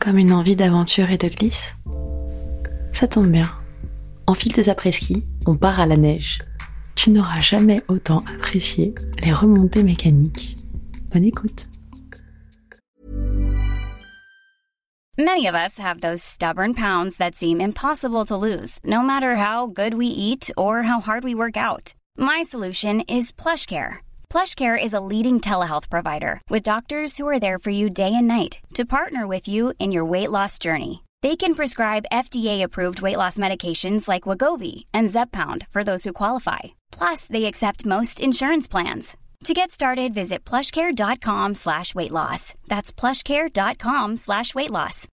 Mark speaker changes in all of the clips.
Speaker 1: Comme une envie d'aventure et de glisse Ça tombe bien. Enfile tes après-ski, on part à la neige. Tu n'auras jamais autant apprécié les remontées mécaniques. Bonne écoute.
Speaker 2: Many of us have those stubborn pounds that seem impossible to lose, no matter how good we eat or how hard we work out. My solution is PlushCare. PlushCare is a leading telehealth provider with doctors who are there for you day and night to partner with you in your weight loss journey. They can prescribe FDA-approved weight loss medications like Wagovi and Zepbound for those who qualify. Plus, they accept most insurance plans. To get started, visit plushcare.com slash weight loss. That's plushcare.com slash weight loss.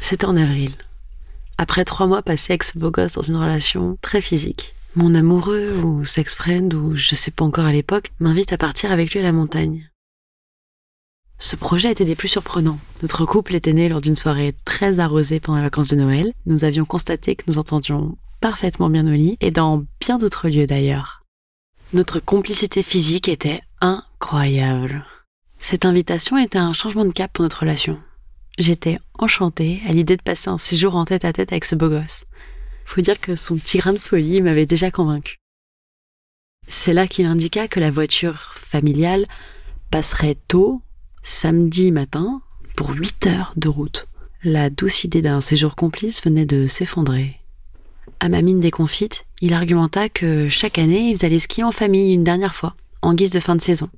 Speaker 1: C'était en avril. Après trois mois passés beau gosse dans une relation très physique. Mon amoureux ou sex-friend ou je sais pas encore à l'époque m'invite à partir avec lui à la montagne. Ce projet était des plus surprenants. Notre couple était né lors d'une soirée très arrosée pendant les vacances de Noël. Nous avions constaté que nous entendions parfaitement bien au lit et dans bien d'autres lieux d'ailleurs. Notre complicité physique était incroyable. Cette invitation était un changement de cap pour notre relation. J'étais enchantée à l'idée de passer un séjour en tête à tête avec ce beau gosse. Faut dire que son petit grain de folie m'avait déjà convaincu. C'est là qu'il indiqua que la voiture familiale passerait tôt, samedi matin, pour 8 heures de route. La douce idée d'un séjour complice venait de s'effondrer. À ma mine déconfite, il argumenta que chaque année, ils allaient skier en famille une dernière fois, en guise de fin de saison,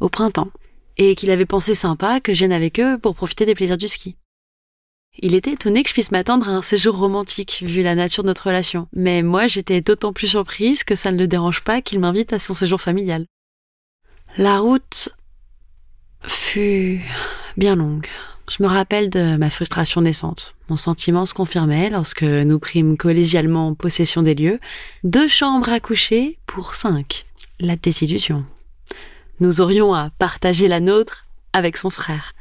Speaker 1: au printemps, et qu'il avait pensé sympa que je avec eux pour profiter des plaisirs du ski. Il était étonné que je puisse m'attendre à un séjour romantique, vu la nature de notre relation. Mais moi, j'étais d'autant plus surprise que ça ne le dérange pas qu'il m'invite à son séjour familial. La route fut bien longue. Je me rappelle de ma frustration naissante. Mon sentiment se confirmait lorsque nous prîmes collégialement possession des lieux. Deux chambres à coucher pour cinq. La désillusion. Nous aurions à partager la nôtre avec son frère.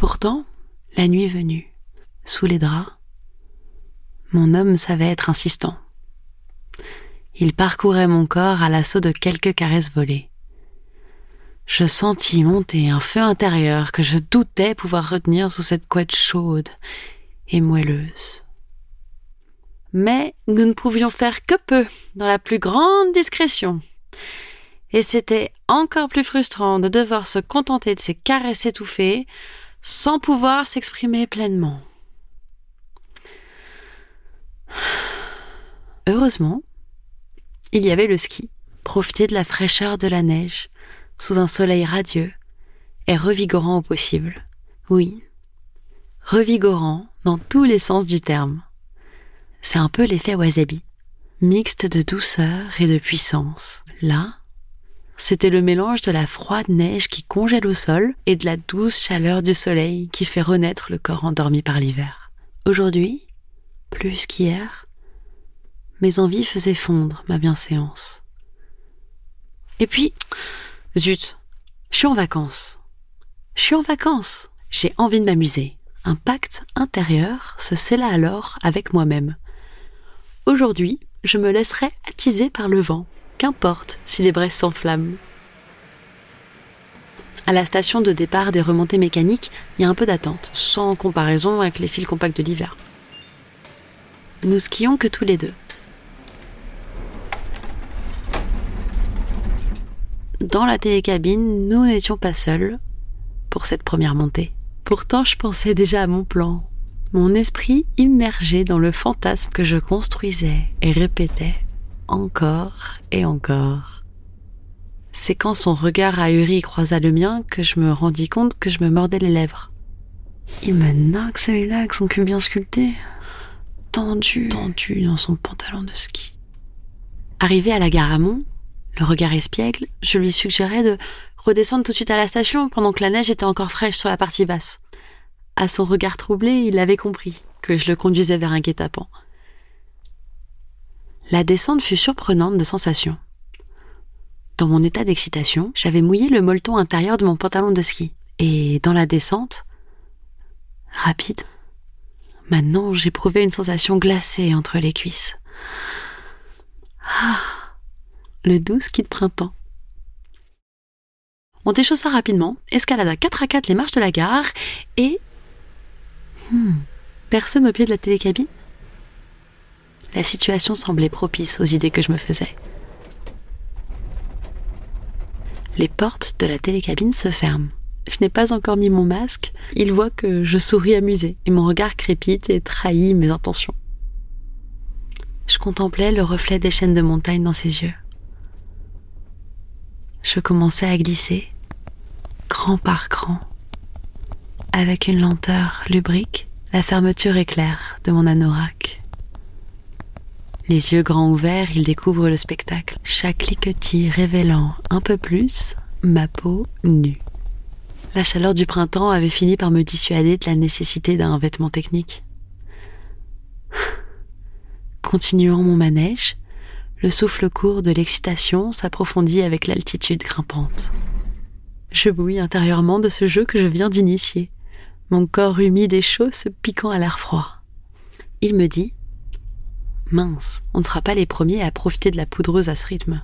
Speaker 1: Pourtant, la nuit venue, sous les draps, mon homme savait être insistant. Il parcourait mon corps à l'assaut de quelques caresses volées. Je sentis monter un feu intérieur que je doutais pouvoir retenir sous cette couette chaude et moelleuse. Mais nous ne pouvions faire que peu, dans la plus grande discrétion. Et c'était encore plus frustrant de devoir se contenter de ces caresses étouffées, sans pouvoir s'exprimer pleinement. Heureusement, il y avait le ski. Profiter de la fraîcheur de la neige, sous un soleil radieux, est revigorant au possible. Oui, revigorant dans tous les sens du terme. C'est un peu l'effet wasabi, mixte de douceur et de puissance. Là, c'était le mélange de la froide neige qui congèle au sol et de la douce chaleur du soleil qui fait renaître le corps endormi par l'hiver. Aujourd'hui, plus qu'hier, mes envies faisaient fondre ma bienséance. Et puis, zut, je suis en vacances. Je suis en vacances. J'ai envie de m'amuser. Un pacte intérieur se scella alors avec moi-même. Aujourd'hui, je me laisserai attiser par le vent Qu'importe si les braises s'enflamment. À la station de départ des remontées mécaniques, il y a un peu d'attente, sans comparaison avec les fils compacts de l'hiver. Nous skions que tous les deux. Dans la télécabine, nous n'étions pas seuls pour cette première montée. Pourtant, je pensais déjà à mon plan. Mon esprit immergé dans le fantasme que je construisais et répétais encore et encore. C'est quand son regard ahuri croisa le mien que je me rendis compte que je me mordais les lèvres. Il me nargue celui-là avec son cul bien sculpté, tendu, tendu dans son pantalon de ski. Arrivé à la gare Amont, le regard espiègle, je lui suggérais de redescendre tout de suite à la station pendant que la neige était encore fraîche sur la partie basse. À son regard troublé, il avait compris que je le conduisais vers un guet-apens. La descente fut surprenante de sensations. Dans mon état d'excitation, j'avais mouillé le molleton intérieur de mon pantalon de ski. Et dans la descente, rapide, maintenant j'éprouvais une sensation glacée entre les cuisses. Ah, le doux ski de printemps. On déchaussa rapidement, escalada 4 à 4 les marches de la gare et... Hmm, personne au pied de la télécabine La situation semblait propice aux idées que je me faisais. Les portes de la télécabine se ferment. Je n'ai pas encore mis mon masque. Il voit que je souris amusé et mon regard crépite et trahit mes intentions. Je contemplais le reflet des chaînes de montagne dans ses yeux. Je commençais à glisser, cran par cran, avec une lenteur lubrique, la fermeture éclair de mon anorak. Les yeux grands ouverts, il découvre le spectacle, chaque cliquetis révélant un peu plus ma peau nue. La chaleur du printemps avait fini par me dissuader de la nécessité d'un vêtement technique. Continuant mon manège, le souffle court de l'excitation s'approfondit avec l'altitude grimpante. Je bouillis intérieurement de ce jeu que je viens d'initier, mon corps humide et chaud se piquant à l'air froid. Il me dit Mince, on ne sera pas les premiers à profiter de la poudreuse à ce rythme.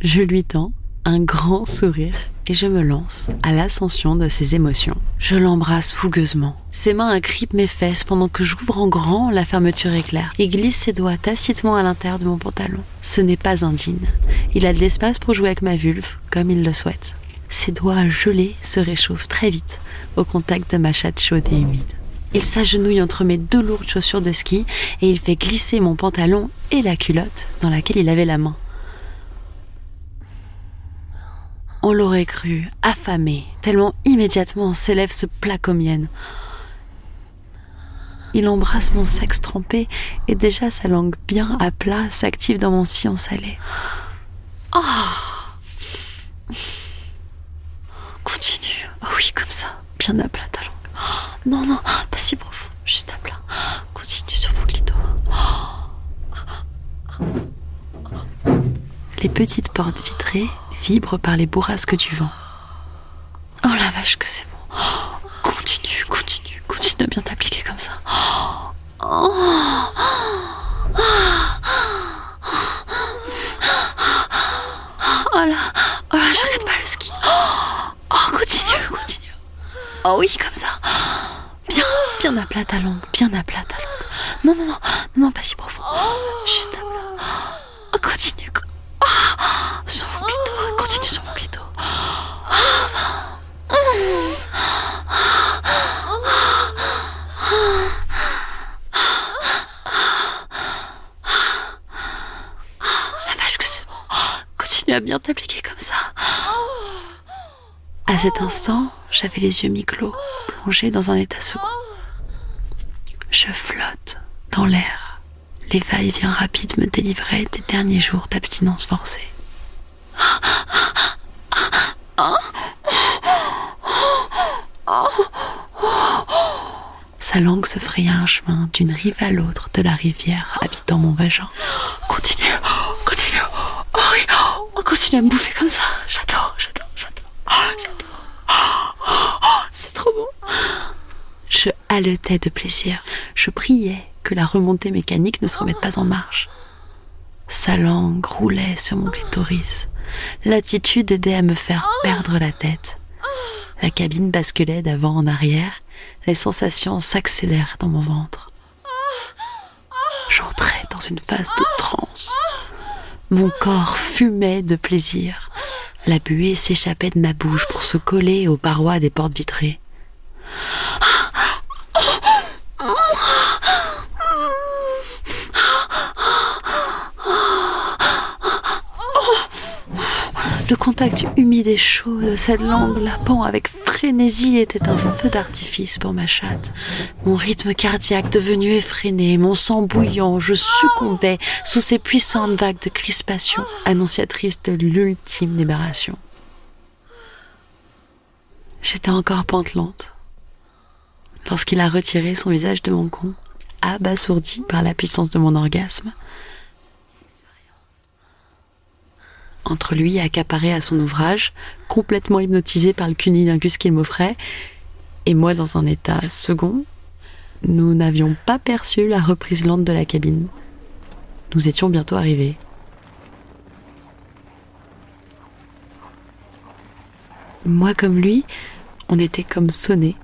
Speaker 1: Je lui tends un grand sourire et je me lance à l'ascension de ses émotions. Je l'embrasse fougueusement. Ses mains agrippent mes fesses pendant que j'ouvre en grand la fermeture éclair. Il glisse ses doigts tacitement à l'intérieur de mon pantalon. Ce n'est pas un jean. Il a de l'espace pour jouer avec ma vulve, comme il le souhaite. Ses doigts gelés se réchauffent très vite au contact de ma chatte chaude et humide. Il s'agenouille entre mes deux lourdes chaussures de ski et il fait glisser mon pantalon et la culotte dans laquelle il avait la main. On l'aurait cru, affamé, tellement immédiatement ses lèvres se plaquent aux miennes. Il embrasse mon sexe trempé et déjà sa langue bien à plat s'active dans mon sillon salé. Oh Continue. Oui, comme ça. Bien à plat ta langue. Non, non, profond. Juste à plat. Continue sur mon clito. Les petites portes vitrées vibre par les bourrasques du vent. Oh la vache que c'est bon. Continue, continue, continue à bien t'appliquer comme ça. Oh, là, oh là, j'arrête pas le ski. Oh, continue, continue. Oh oui, comme ça. Bien, bien à plat bien à plat ta langue. Non, non, non, non, pas si profond. Juste à plat. Oh, continue, sur mon clito, continue sur mon clito. La vache que c'est bon. Continue à bien t'appliquer comme ça. À cet instant, j'avais les yeux mi-clos, plongés dans un état second. Je flotte dans l'air. Les va-et-vient rapides me délivraient des derniers jours d'abstinence forcée. Sa langue se fraya un chemin d'une rive à l'autre de la rivière habitant mon vagin. Continue, continue. Oh continue à me bouffer comme ça. Je haletais de plaisir. Je priais que la remontée mécanique ne se remette pas en marche. Sa langue roulait sur mon clitoris. L'attitude aidait à me faire perdre la tête. La cabine basculait d'avant en arrière. Les sensations s'accélèrent dans mon ventre. J'entrais dans une phase de transe. Mon corps fumait de plaisir. La buée s'échappait de ma bouche pour se coller aux parois des portes vitrées. Le contact humide et chaud de cette langue lapant avec frénésie était un feu d'artifice pour ma chatte. Mon rythme cardiaque devenu effréné, mon sang bouillant, je succombais sous ces puissantes vagues de crispation, annonciatrices de l'ultime libération. J'étais encore pantelante lorsqu'il a retiré son visage de mon con, abasourdi par la puissance de mon orgasme, entre lui accaparé à son ouvrage, complètement hypnotisé par le cunilingus qu'il m'offrait, et moi dans un état second, nous n'avions pas perçu la reprise lente de la cabine. Nous étions bientôt arrivés. Moi comme lui, on était comme sonnés.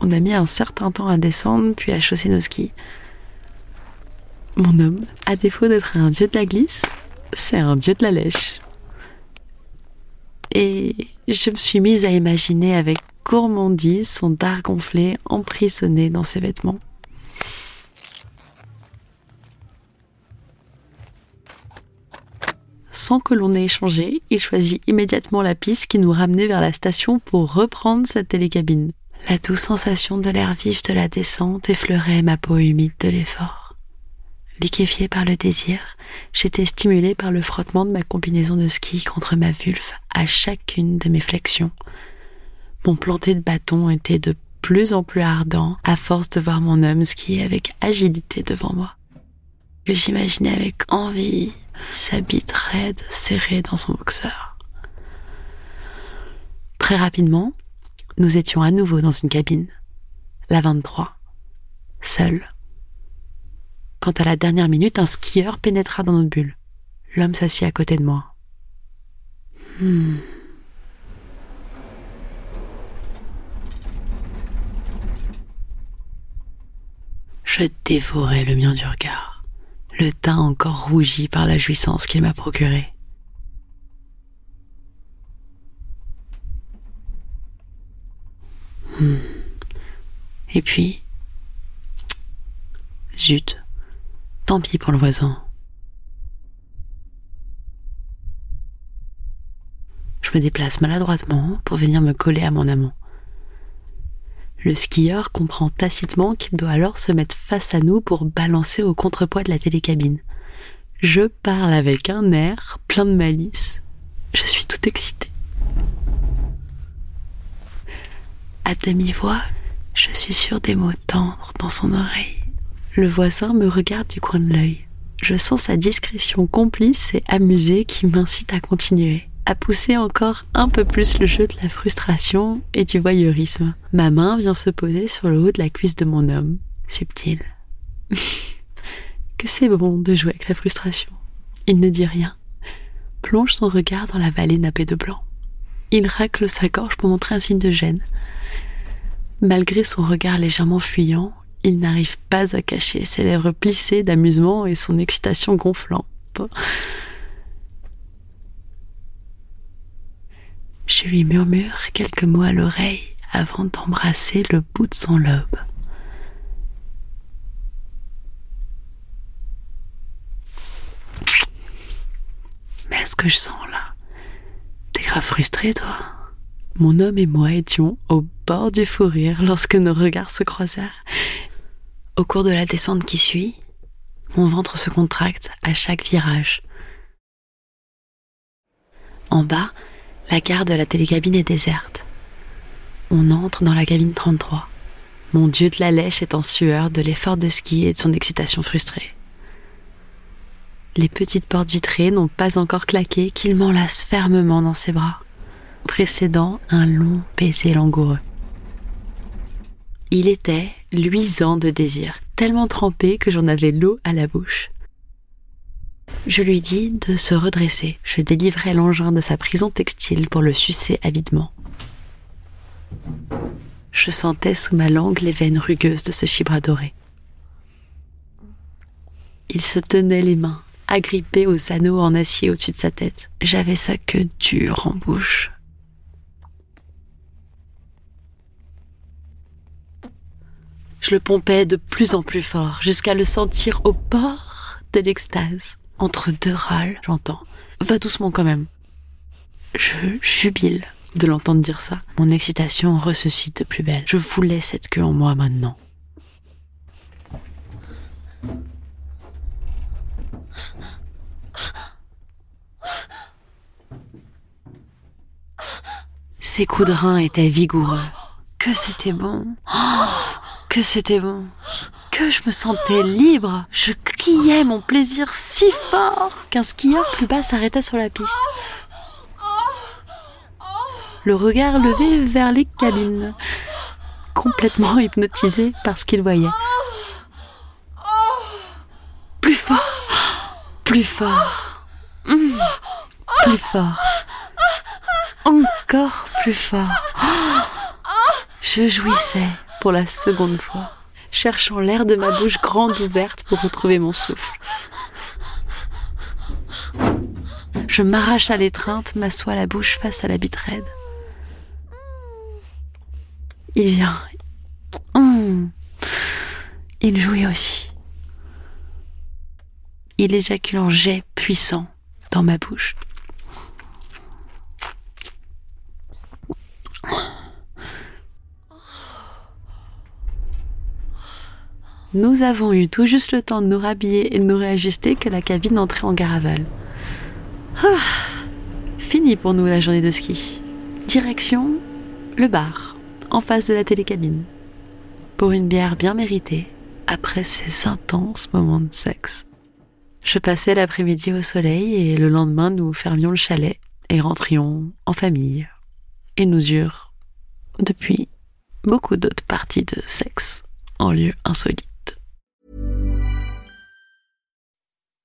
Speaker 1: On a mis un certain temps à descendre, puis à chausser nos skis. Mon homme, à défaut d'être un dieu de la glisse, c'est un dieu de la lèche. Et je me suis mise à imaginer avec gourmandise son dard gonflé emprisonné dans ses vêtements. Sans que l'on ait échangé, il choisit immédiatement la piste qui nous ramenait vers la station pour reprendre cette télécabine. La douce sensation de l'air vif de la descente effleurait ma peau humide de l'effort. Liquéfiée par le désir, j'étais stimulée par le frottement de ma combinaison de ski contre ma vulve à chacune de mes flexions. Mon planté de bâton était de plus en plus ardent à force de voir mon homme skier avec agilité devant moi. Que j'imaginais avec envie sa bite raide serrée dans son boxeur. Très rapidement, nous étions à nouveau dans une cabine, la 23, seul. Quand à la dernière minute, un skieur pénétra dans notre bulle. L'homme s'assit à côté de moi. Hmm. Je dévorais le mien du regard, le teint encore rougi par la jouissance qu'il m'a procurée. Hmm. Et puis, zut, tant pis pour le voisin. Je me déplace maladroitement pour venir me coller à mon amant. Le skieur comprend tacitement qu'il doit alors se mettre face à nous pour balancer au contrepoids de la télécabine. Je parle avec un air plein de malice. Je suis tout excitée. À demi-voix, je suis sûre des mots tendres dans son oreille. Le voisin me regarde du coin de l'œil. Je sens sa discrétion complice et amusée qui m'incite à continuer à pousser encore un peu plus le jeu de la frustration et du voyeurisme. Ma main vient se poser sur le haut de la cuisse de mon homme, subtil. que c'est bon de jouer avec la frustration. Il ne dit rien, plonge son regard dans la vallée nappée de blanc. Il racle sa gorge pour montrer un signe de gêne. Malgré son regard légèrement fuyant, il n'arrive pas à cacher ses lèvres plissées d'amusement et son excitation gonflante. Je lui murmure quelques mots à l'oreille avant d'embrasser le bout de son lobe. Mais est-ce que je sens là T'es grave frustré, toi Mon homme et moi étions au bord du fou rire lorsque nos regards se croisèrent. Au cours de la descente qui suit, mon ventre se contracte à chaque virage. En bas, la gare de la télécabine est déserte. On entre dans la cabine 33. Mon dieu de la lèche est en sueur de l'effort de ski et de son excitation frustrée. Les petites portes vitrées n'ont pas encore claqué qu'il m'enlace fermement dans ses bras, précédant un long baiser langoureux. Il était luisant de désir, tellement trempé que j'en avais l'eau à la bouche. Je lui dis de se redresser. Je délivrai l'engin de sa prison textile pour le sucer avidement. Je sentais sous ma langue les veines rugueuses de ce chibre doré. Il se tenait les mains, agrippé aux anneaux en acier au-dessus de sa tête. J'avais sa queue dure en bouche. Je le pompais de plus en plus fort jusqu'à le sentir au bord de l'extase entre deux râles, j'entends. Va doucement quand même. Je jubile de l'entendre dire ça. Mon excitation ressuscite de plus belle. Je voulais cette queue en moi maintenant. Ses coups de rein étaient vigoureux. Que c'était bon. Que c'était bon que je me sentais libre. Je criais mon plaisir si fort qu'un skieur plus bas s'arrêta sur la piste. Le regard levé vers les cabines, complètement hypnotisé par ce qu'il voyait. Plus fort, plus fort, plus fort, encore plus fort. Je jouissais pour la seconde fois, cherchant l'air de ma bouche grande ouverte pour retrouver mon souffle. Je m'arrache à l'étreinte, m'assois la bouche face à la bite raide. Il vient. Hum. Il jouit aussi. Il éjacule en jet puissant dans ma bouche. Nous avons eu tout juste le temps de nous rhabiller et de nous réajuster que la cabine entrait en garavale. Ah, fini pour nous la journée de ski. Direction le bar, en face de la télécabine. Pour une bière bien méritée, après ces intenses moments de sexe. Je passais l'après-midi au soleil et le lendemain nous fermions le chalet et rentrions en famille. Et nous eurent, depuis, beaucoup d'autres parties de sexe en lieu insolite.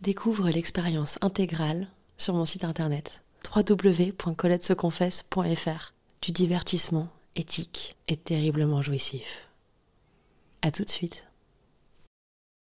Speaker 1: Découvre l'expérience intégrale sur mon site internet www.coletteseconfesse.fr du divertissement éthique et terriblement jouissif. À tout de suite.